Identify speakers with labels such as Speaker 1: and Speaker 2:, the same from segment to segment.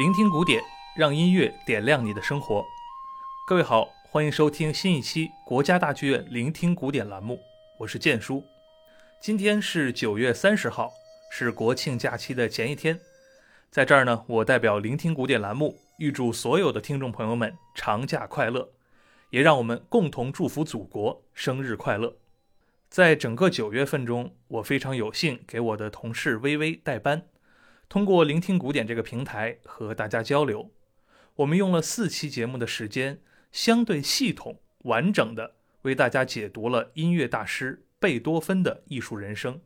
Speaker 1: 聆听古典，让音乐点亮你的生活。各位好，欢迎收听新一期国家大剧院聆听古典栏目，我是建叔。今天是九月三十号，是国庆假期的前一天。在这儿呢，我代表聆听古典栏目，预祝所有的听众朋友们长假快乐，也让我们共同祝福祖国生日快乐。在整个九月份中，我非常有幸给我的同事微微代班。通过聆听古典这个平台和大家交流，我们用了四期节目的时间，相对系统、完整的为大家解读了音乐大师贝多芬的艺术人生，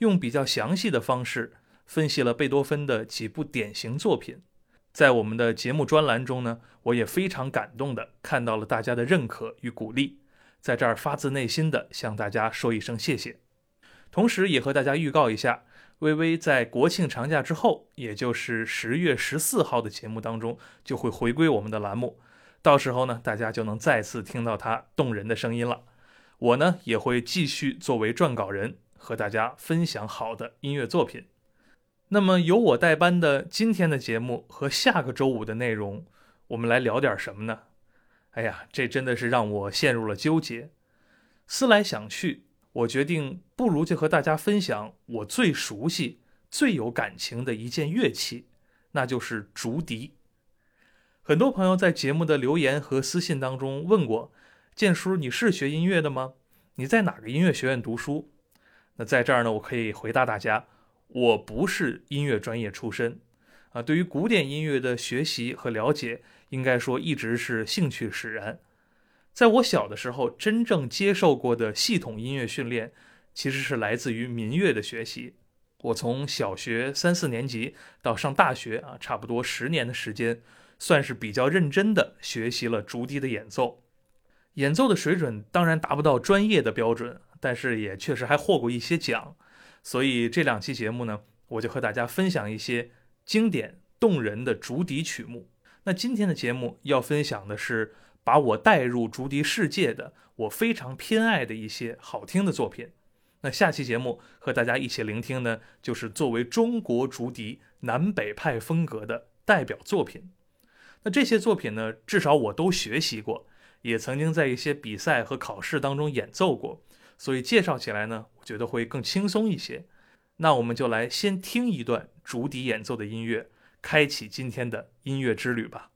Speaker 1: 用比较详细的方式分析了贝多芬的几部典型作品。在我们的节目专栏中呢，我也非常感动的看到了大家的认可与鼓励，在这儿发自内心的向大家说一声谢谢，同时也和大家预告一下。微微在国庆长假之后，也就是十月十四号的节目当中，就会回归我们的栏目。到时候呢，大家就能再次听到他动人的声音了。我呢，也会继续作为撰稿人，和大家分享好的音乐作品。那么由我代班的今天的节目和下个周五的内容，我们来聊点什么呢？哎呀，这真的是让我陷入了纠结。思来想去。我决定，不如就和大家分享我最熟悉、最有感情的一件乐器，那就是竹笛。很多朋友在节目的留言和私信当中问过，建叔，你是学音乐的吗？你在哪个音乐学院读书？那在这儿呢，我可以回答大家，我不是音乐专业出身，啊，对于古典音乐的学习和了解，应该说一直是兴趣使然。在我小的时候，真正接受过的系统音乐训练，其实是来自于民乐的学习。我从小学三四年级到上大学啊，差不多十年的时间，算是比较认真的学习了竹笛的演奏。演奏的水准当然达不到专业的标准，但是也确实还获过一些奖。所以这两期节目呢，我就和大家分享一些经典动人的竹笛曲目。那今天的节目要分享的是。把我带入竹笛世界的，我非常偏爱的一些好听的作品。那下期节目和大家一起聆听呢，就是作为中国竹笛南北派风格的代表作品。那这些作品呢，至少我都学习过，也曾经在一些比赛和考试当中演奏过，所以介绍起来呢，我觉得会更轻松一些。那我们就来先听一段竹笛演奏的音乐，开启今天的音乐之旅吧。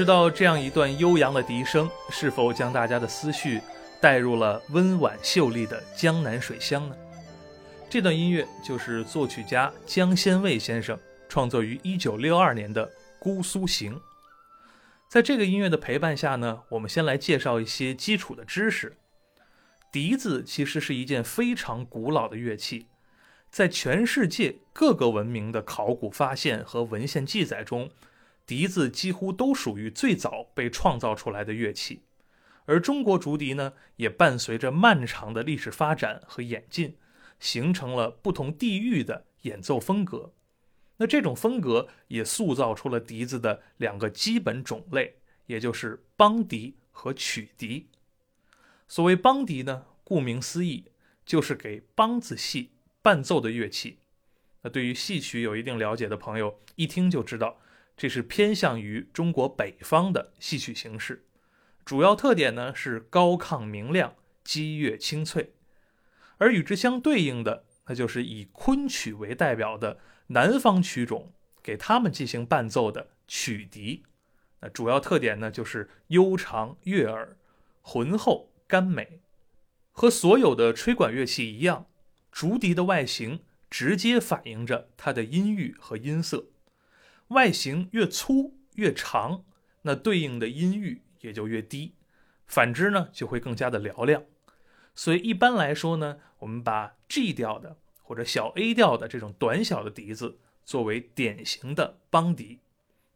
Speaker 1: 知道这样一段悠扬的笛声，是否将大家的思绪带入了温婉秀丽的江南水乡呢？这段音乐就是作曲家江先卫先生创作于1962年的《姑苏行》。在这个音乐的陪伴下呢，我们先来介绍一些基础的知识。笛子其实是一件非常古老的乐器，在全世界各个文明的考古发现和文献记载中。笛子几乎都属于最早被创造出来的乐器，而中国竹笛呢，也伴随着漫长的历史发展和演进，形成了不同地域的演奏风格。那这种风格也塑造出了笛子的两个基本种类，也就是梆笛和曲笛。所谓梆笛呢，顾名思义，就是给梆子戏伴奏的乐器。那对于戏曲有一定了解的朋友，一听就知道，这是偏向于中国北方的戏曲形式。主要特点呢是高亢明亮、激越清脆，而与之相对应的，那就是以昆曲为代表的南方曲种，给他们进行伴奏的曲笛。那主要特点呢就是悠长悦耳、浑厚甘美。和所有的吹管乐器一样，竹笛的外形直接反映着它的音域和音色。外形越粗越长，那对应的音域。也就越低，反之呢就会更加的嘹亮。所以一般来说呢，我们把 G 调的或者小 A 调的这种短小的笛子作为典型的梆笛，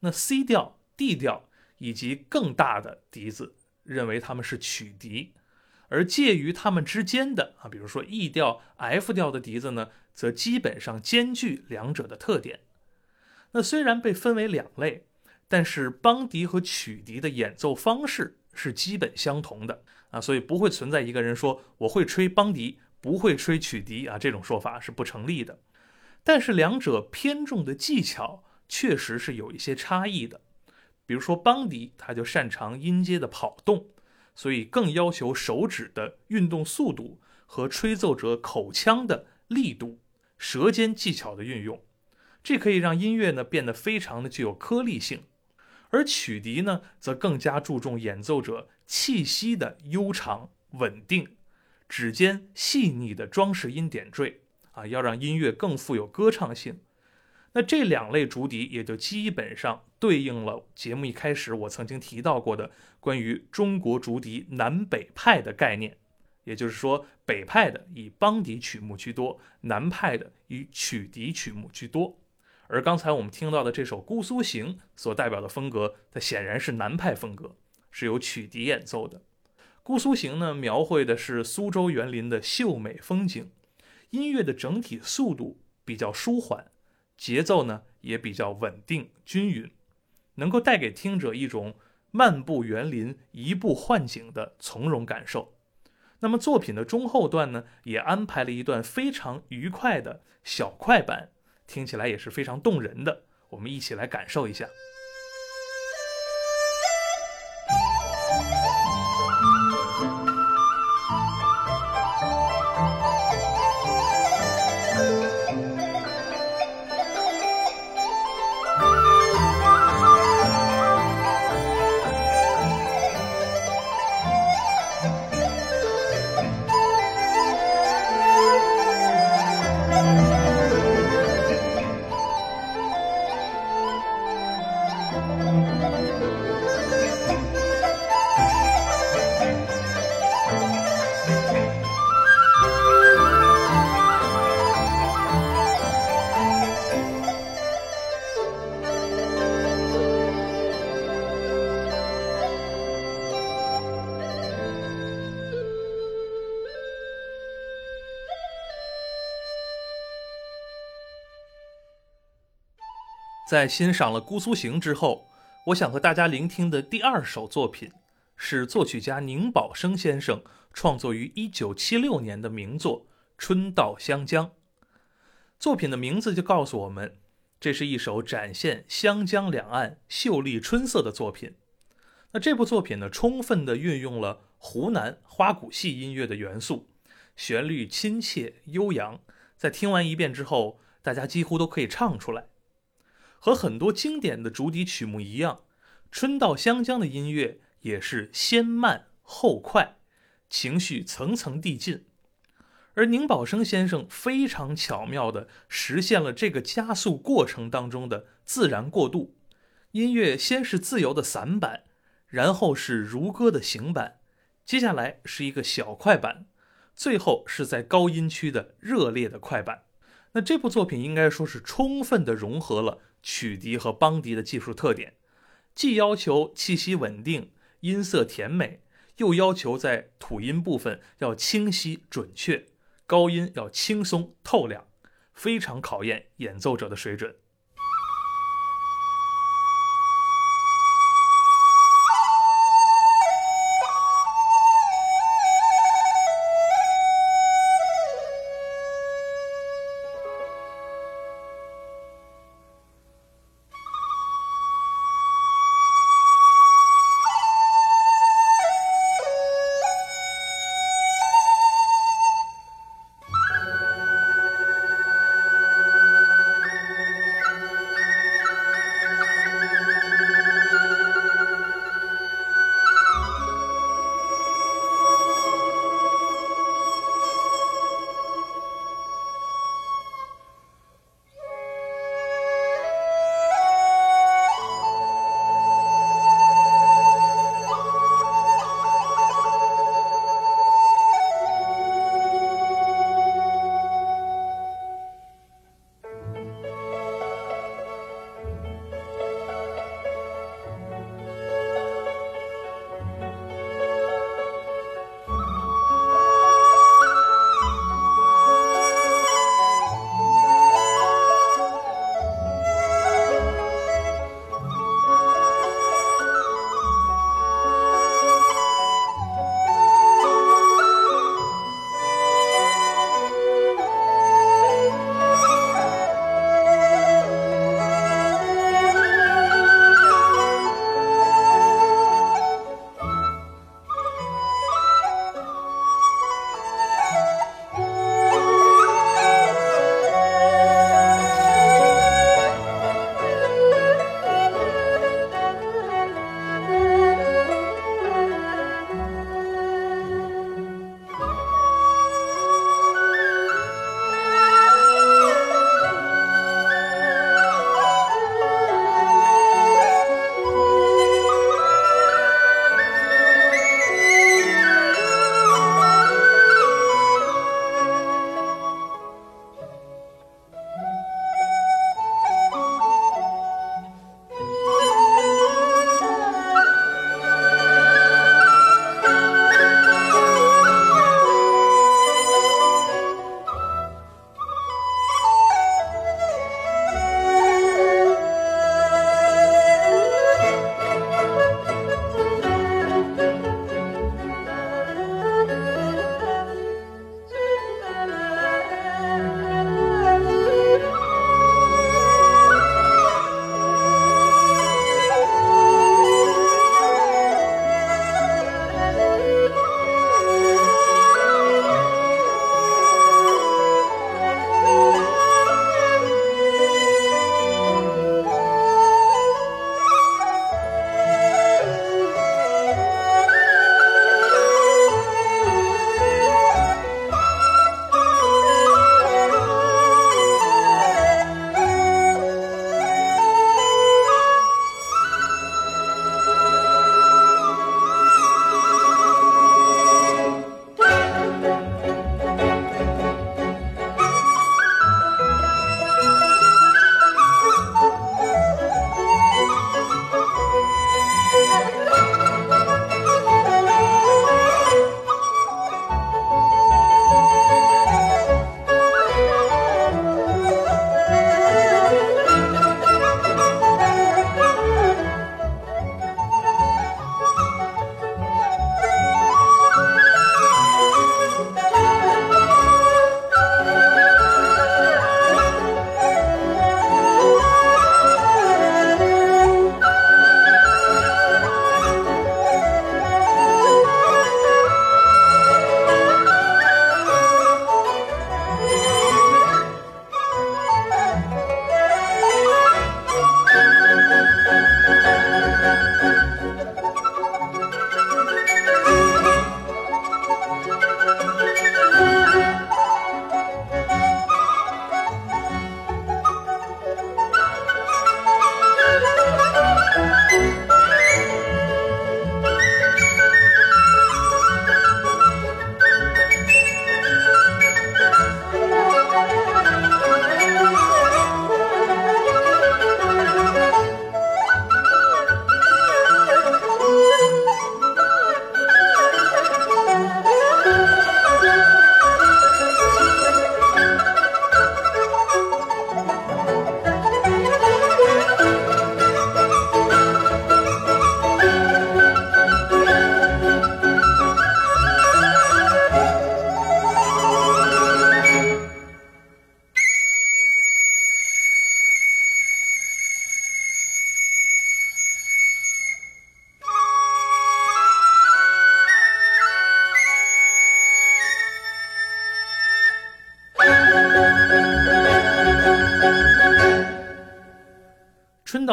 Speaker 1: 那 C 调、D 调以及更大的笛子认为它们是曲笛，而介于它们之间的啊，比如说 E 调、F 调的笛子呢，则基本上兼具两者的特点。那虽然被分为两类。但是邦笛和曲笛的演奏方式是基本相同的啊，所以不会存在一个人说我会吹邦笛，不会吹曲笛啊，这种说法是不成立的。但是两者偏重的技巧确实是有一些差异的。比如说邦笛，它就擅长音阶的跑动，所以更要求手指的运动速度和吹奏者口腔的力度、舌尖技巧的运用，这可以让音乐呢变得非常的具有颗粒性。而曲笛呢，则更加注重演奏者气息的悠长稳定，指尖细腻的装饰音点缀啊，要让音乐更富有歌唱性。那这两类竹笛也就基本上对应了节目一开始我曾经提到过的关于中国竹笛南北派的概念，也就是说，北派的以梆笛曲目居多，南派的以曲笛曲目居多。而刚才我们听到的这首《姑苏行》所代表的风格，它显然是南派风格，是由曲笛演奏的。《姑苏行》呢，描绘的是苏州园林的秀美风景，音乐的整体速度比较舒缓，节奏呢也比较稳定均匀，能够带给听者一种漫步园林、移步换景的从容感受。那么作品的中后段呢，也安排了一段非常愉快的小快板。听起来也是非常动人的，我们一起来感受一下。在欣赏了《姑苏行》之后，我想和大家聆听的第二首作品，是作曲家宁宝生先生创作于1976年的名作《春到湘江》。作品的名字就告诉我们，这是一首展现湘江两岸秀丽春色的作品。那这部作品呢，充分地运用了湖南花鼓戏音乐的元素，旋律亲切悠扬，在听完一遍之后，大家几乎都可以唱出来。和很多经典的竹笛曲目一样，《春到湘江》的音乐也是先慢后快，情绪层层递进。而宁宝生先生非常巧妙地实现了这个加速过程当中的自然过渡。音乐先是自由的散板，然后是如歌的行板，接下来是一个小快板，最后是在高音区的热烈的快板。那这部作品应该说是充分地融合了。曲笛和邦笛的技术特点，既要求气息稳定、音色甜美，又要求在吐音部分要清晰准确，高音要轻松透亮，非常考验演奏者的水准。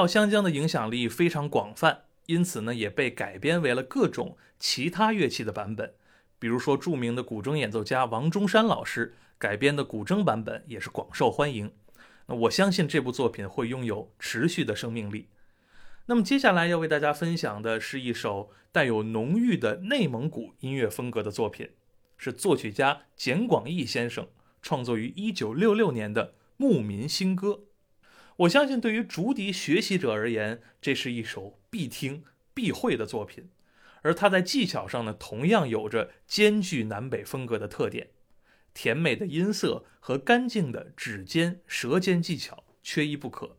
Speaker 1: 真岛香江的影响力非常广泛，因此呢，也被改编为了各种其他乐器的版本。比如说，著名的古筝演奏家王中山老师改编的古筝版本也是广受欢迎。那我相信这部作品会拥有持续的生命力。那么接下来要为大家分享的是一首带有浓郁的内蒙古音乐风格的作品，是作曲家简广义先生创作于1966年的《牧民新歌》。我相信对于竹笛学习者而言，这是一首必听必会的作品。而它在技巧上呢，同样有着兼具南北风格的特点，甜美的音色和干净的指尖、舌尖技巧缺一不可。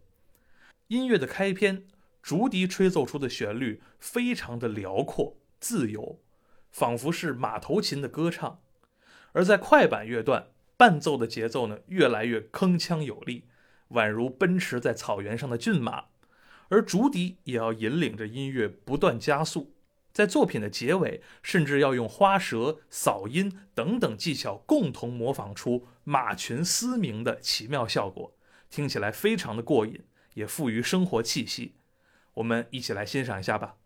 Speaker 1: 音乐的开篇，竹笛吹奏出的旋律非常的辽阔自由，仿佛是马头琴的歌唱；而在快板乐段，伴奏的节奏呢，越来越铿锵有力。宛如奔驰在草原上的骏马，而竹笛也要引领着音乐不断加速，在作品的结尾，甚至要用花舌、扫音等等技巧共同模仿出马群嘶鸣的奇妙效果，听起来非常的过瘾，也富于生活气息。我们一起来欣赏一下吧。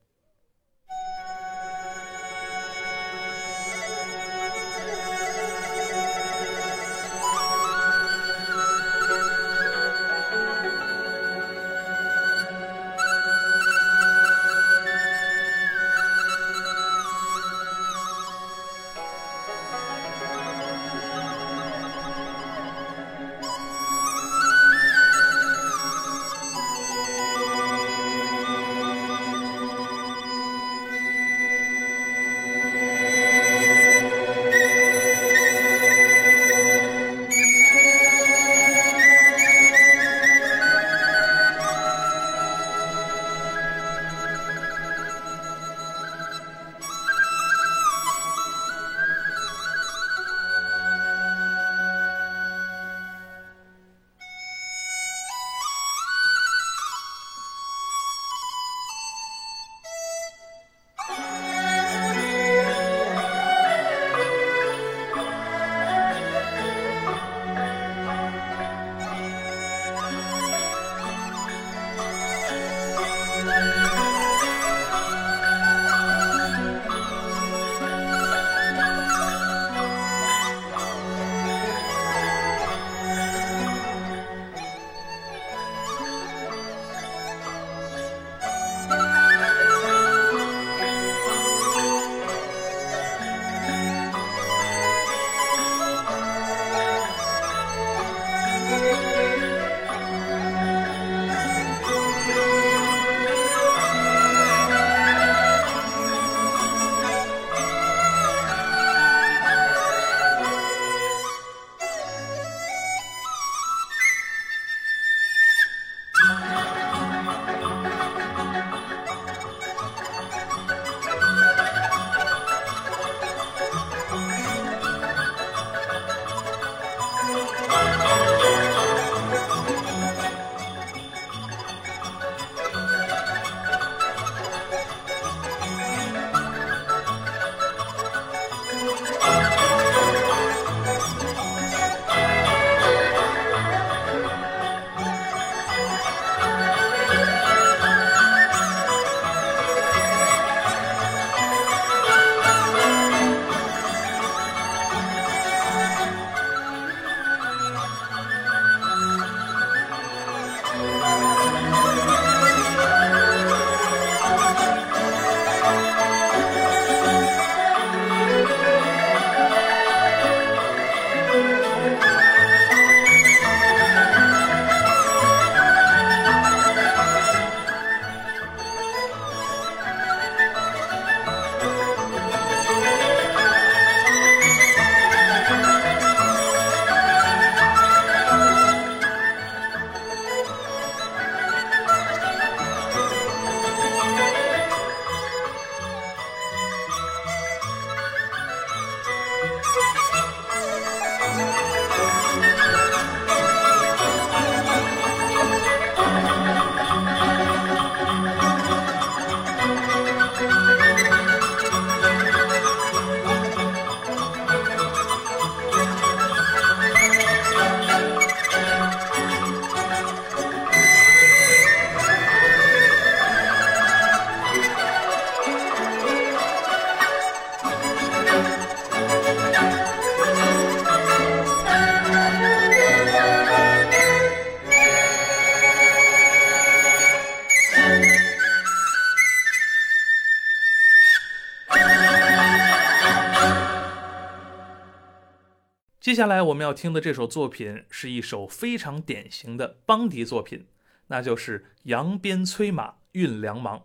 Speaker 1: 接下来我们要听的这首作品是一首非常典型的邦迪作品，那就是《扬鞭催马运粮忙》。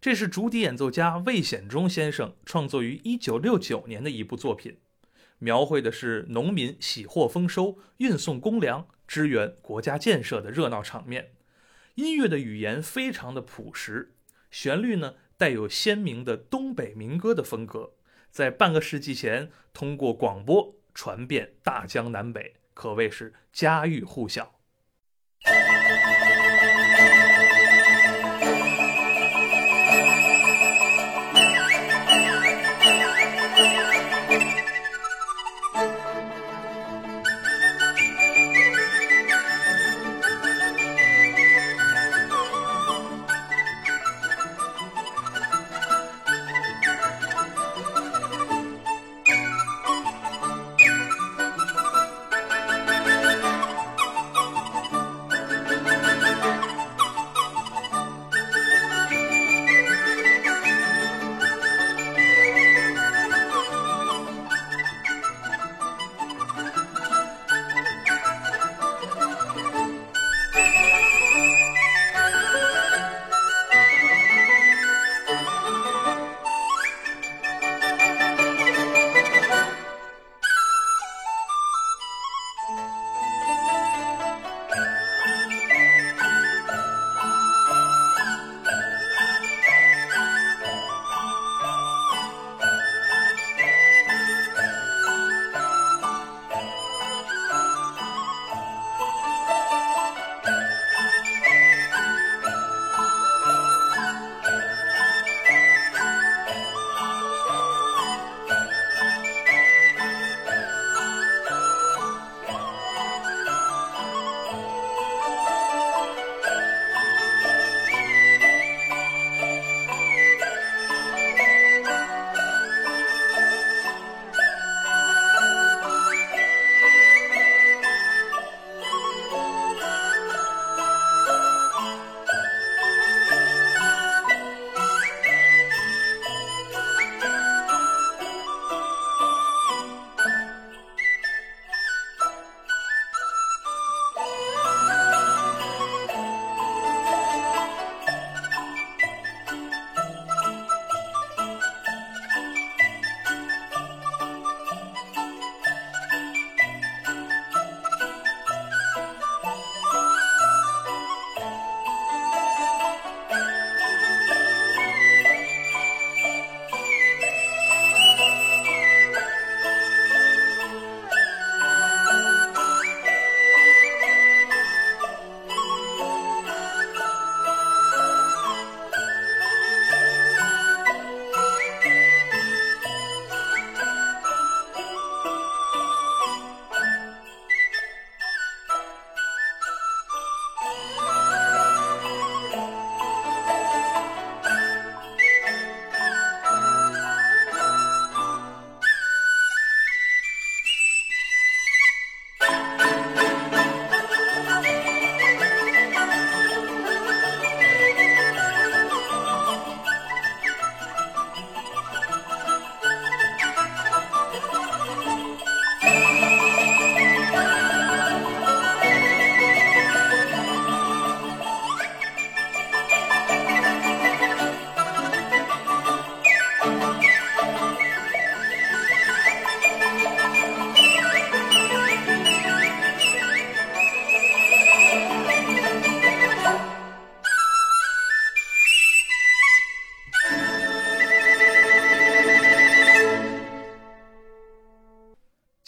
Speaker 1: 这是竹笛演奏家魏显忠先生创作于1969年的一部作品，描绘的是农民喜获丰收、运送公粮、支援国家建设的热闹场面。音乐的语言非常的朴实，旋律呢带有鲜明的东北民歌的风格，在半个世纪前通过广播传遍大江南北，可谓是家喻户晓。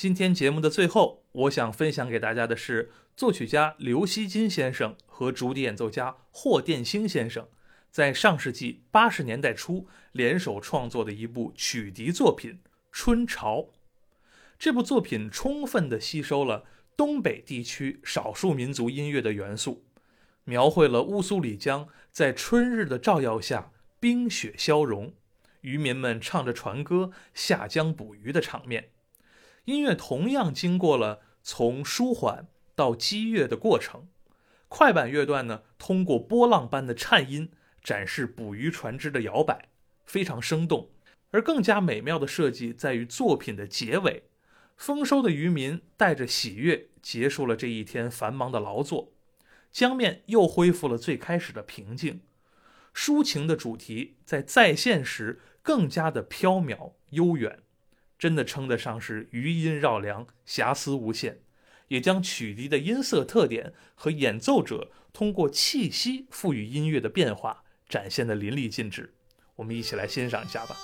Speaker 1: 今天节目的最后，我想分享给大家的是作曲家刘锡金先生和竹笛演奏家霍殿兴先生在上世纪八十年代初联手创作的一部曲笛作品《春潮》。这部作品充分地吸收了东北地区少数民族音乐的元素，描绘了乌苏里江在春日的照耀下冰雪消融，渔民们唱着船歌下江捕鱼的场面。音乐同样经过了从舒缓到激越的过程，快板乐段呢，通过波浪般的颤音展示捕鱼船只的摇摆，非常生动。而更加美妙的设计在于作品的结尾，丰收的渔民带着喜悦结束了这一天繁忙的劳作，江面又恢复了最开始的平静。抒情的主题在再现时更加的飘渺悠远，真的称得上是余音绕梁瑕疵无限。也将曲笛的音色特点和演奏者通过气息赋予音乐的变化展现的淋漓尽致。我们一起来欣赏一下吧。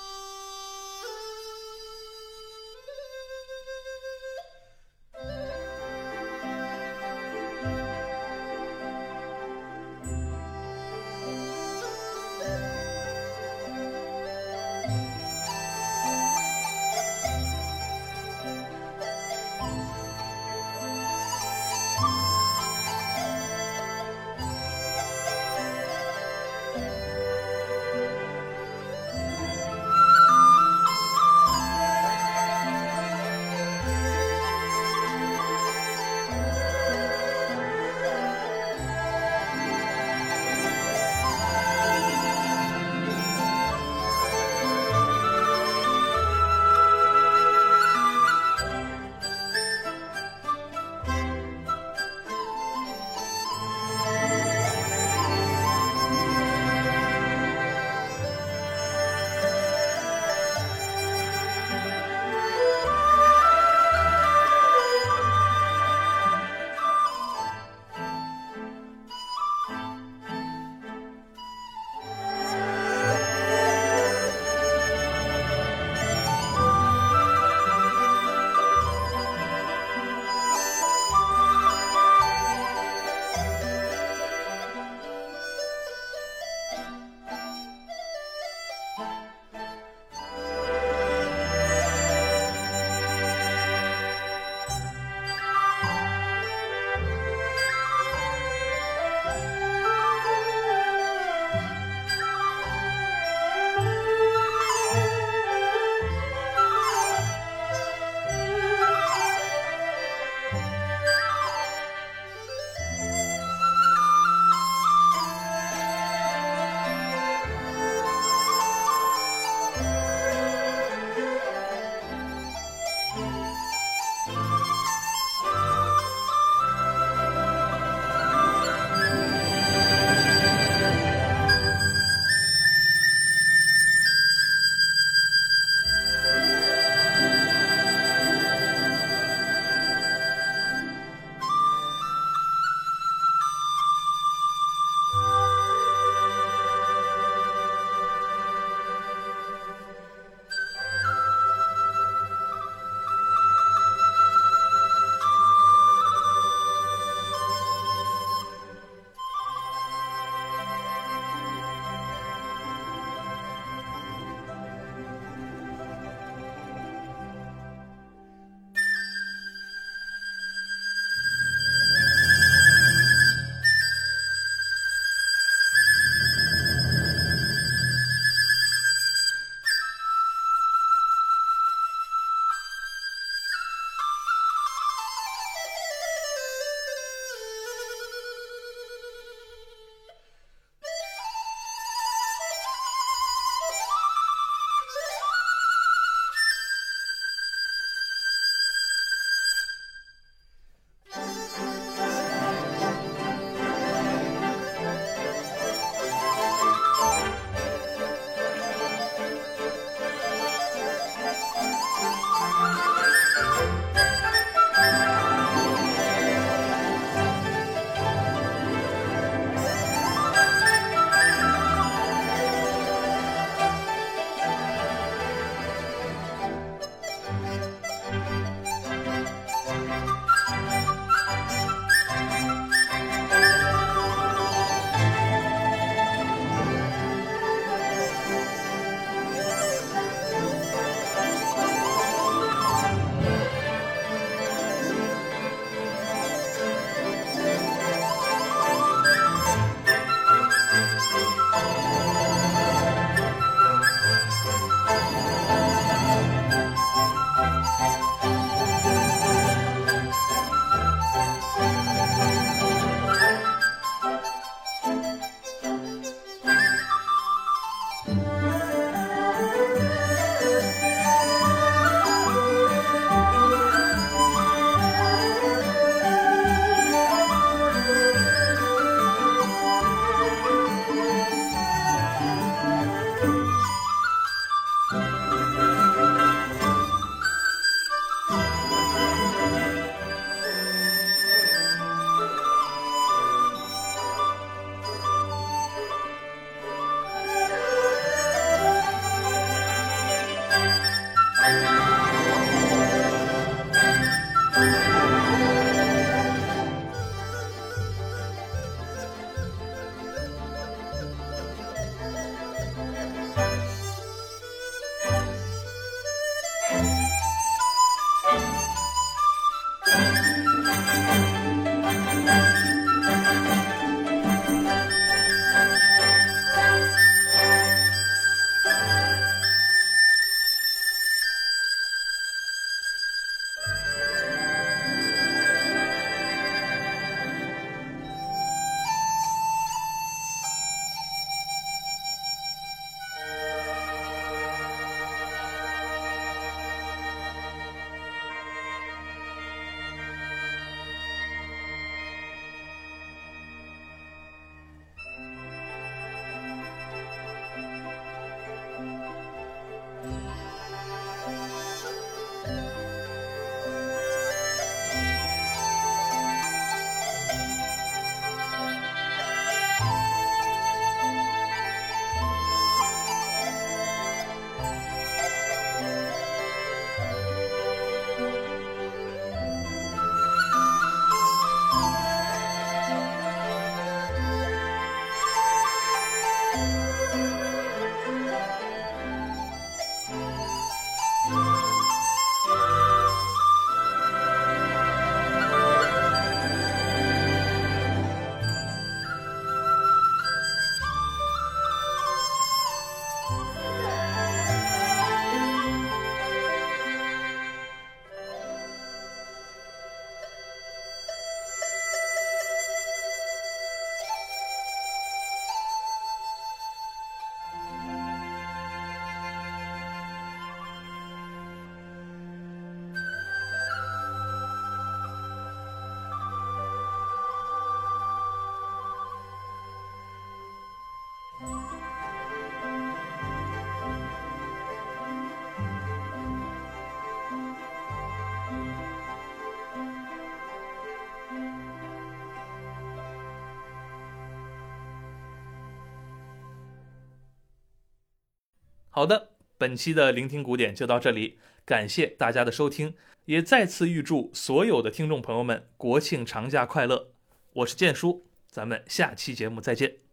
Speaker 1: 好的，本期的聆听古典就到这里，感谢大家的收听，也再次预祝所有的听众朋友们国庆长假快乐。我是建叔，咱们下期节目再见。